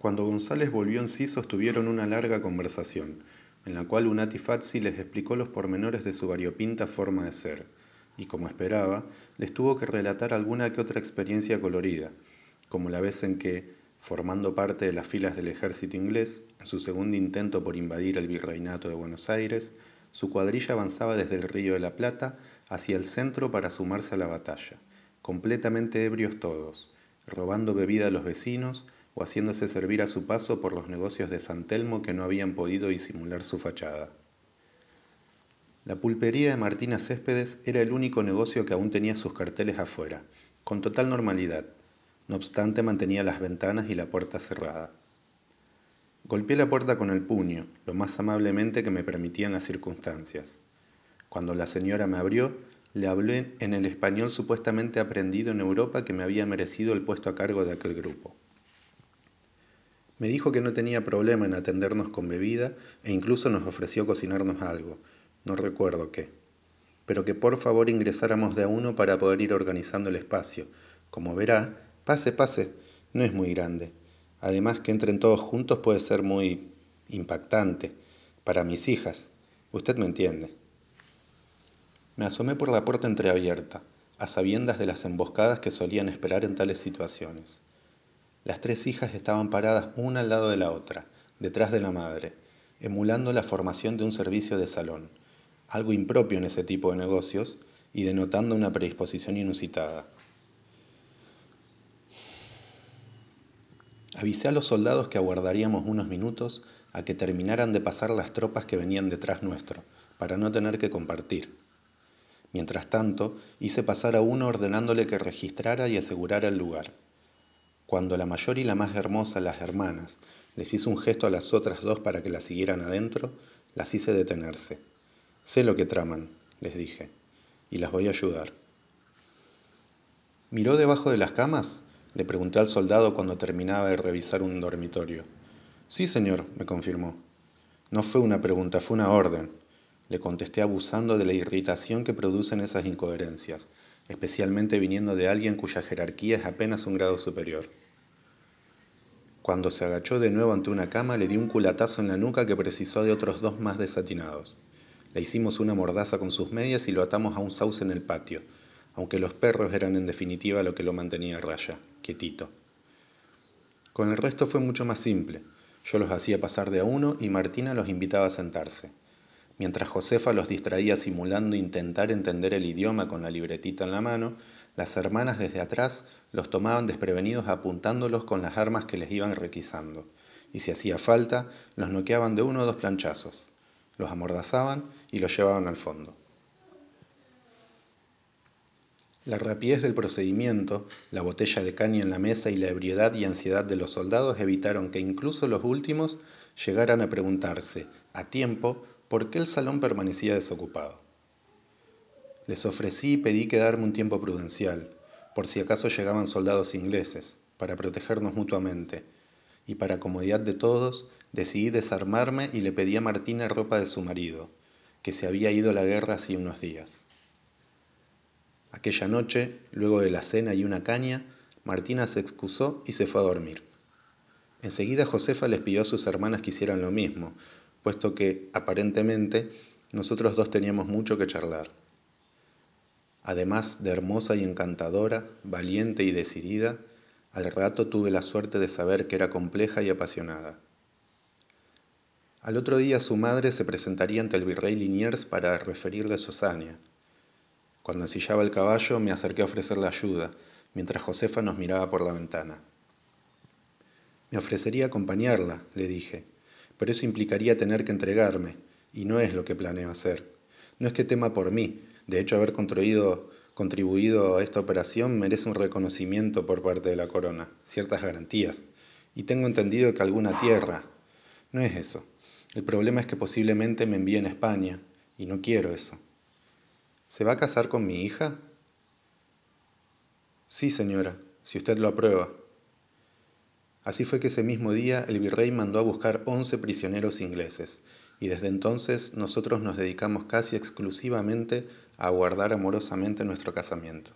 cuando gonzález volvió en sí sostuvieron una larga conversación en la cual un Fazzi les explicó los pormenores de su variopinta forma de ser y como esperaba les tuvo que relatar alguna que otra experiencia colorida como la vez en que formando parte de las filas del ejército inglés en su segundo intento por invadir el virreinato de buenos aires su cuadrilla avanzaba desde el río de la plata hacia el centro para sumarse a la batalla completamente ebrios todos robando bebida a los vecinos haciéndose servir a su paso por los negocios de san telmo que no habían podido disimular su fachada. La pulpería de martina céspedes era el único negocio que aún tenía sus carteles afuera con total normalidad. No obstante mantenía las ventanas y la puerta cerrada. Golpeé la puerta con el puño lo más amablemente que me permitían las circunstancias. Cuando la señora me abrió le hablé en el español supuestamente aprendido en europa que me había merecido el puesto a cargo de aquel grupo me dijo que no tenía problema en atendernos con bebida e incluso nos ofreció cocinarnos algo. No recuerdo qué. Pero que por favor ingresáramos de a uno para poder ir organizando el espacio. Como verá pase pase. No es muy grande. Además que entren todos juntos puede ser muy impactante para mis hijas. Usted me entiende. Me asomé por la puerta entreabierta a sabiendas de las emboscadas que solían esperar en tales situaciones las tres hijas estaban paradas una al lado de la otra detrás de la madre emulando la formación de un servicio de salón algo impropio en ese tipo de negocios y denotando una predisposición inusitada. Avisé a los soldados que aguardaríamos unos minutos a que terminaran de pasar las tropas que venían detrás nuestro para no tener que compartir. Mientras tanto hice pasar a uno ordenándole que registrara y asegurara el lugar cuando la mayor y la más hermosa las hermanas les hizo un gesto a las otras dos para que las siguieran adentro las hice detenerse. Sé lo que traman les dije y las voy a ayudar. Miró debajo de las camas le pregunté al soldado cuando terminaba de revisar un dormitorio. Sí señor me confirmó. No fue una pregunta fue una orden. Le contesté abusando de la irritación que producen esas incoherencias especialmente viniendo de alguien cuya jerarquía es apenas un grado superior cuando se agachó de nuevo ante una cama le di un culatazo en la nuca que precisó de otros dos más desatinados. Le hicimos una mordaza con sus medias y lo atamos a un sauce en el patio aunque los perros eran en definitiva lo que lo mantenía a raya quietito. Con el resto fue mucho más simple. Yo los hacía pasar de a uno y martina los invitaba a sentarse mientras josefa los distraía simulando intentar entender el idioma con la libretita en la mano las hermanas desde atrás los tomaban desprevenidos apuntándolos con las armas que les iban requisando y si hacía falta los noqueaban de uno o dos planchazos. Los amordazaban y los llevaban al fondo. La rapidez del procedimiento la botella de caña en la mesa y la ebriedad y ansiedad de los soldados evitaron que incluso los últimos llegaran a preguntarse a tiempo por qué el salón permanecía desocupado les ofrecí y pedí quedarme un tiempo prudencial por si acaso llegaban soldados ingleses para protegernos mutuamente. Y para comodidad de todos decidí desarmarme y le pedí a martina ropa de su marido que se había ido a la guerra hacía unos días. Aquella noche luego de la cena y una caña martina se excusó y se fue a dormir. Enseguida josefa les pidió a sus hermanas que hicieran lo mismo puesto que aparentemente nosotros dos teníamos mucho que charlar además de hermosa y encantadora valiente y decidida al rato tuve la suerte de saber que era compleja y apasionada. Al otro día su madre se presentaría ante el virrey liniers para referirle su hazaña. Cuando ensillaba el caballo me acerqué a ofrecerle ayuda mientras josefa nos miraba por la ventana. Me ofrecería acompañarla le dije pero eso implicaría tener que entregarme y no es lo que planeo hacer. No es que tema por mí de hecho haber contribuido a esta operación merece un reconocimiento por parte de la corona ciertas garantías. Y tengo entendido que alguna tierra. No es eso. El problema es que posiblemente me envíen a españa y no quiero eso. Se va a casar con mi hija sí señora si usted lo aprueba. Así fue que ese mismo día el virrey mandó a buscar once prisioneros ingleses y desde entonces nosotros nos dedicamos casi exclusivamente a aguardar amorosamente nuestro casamiento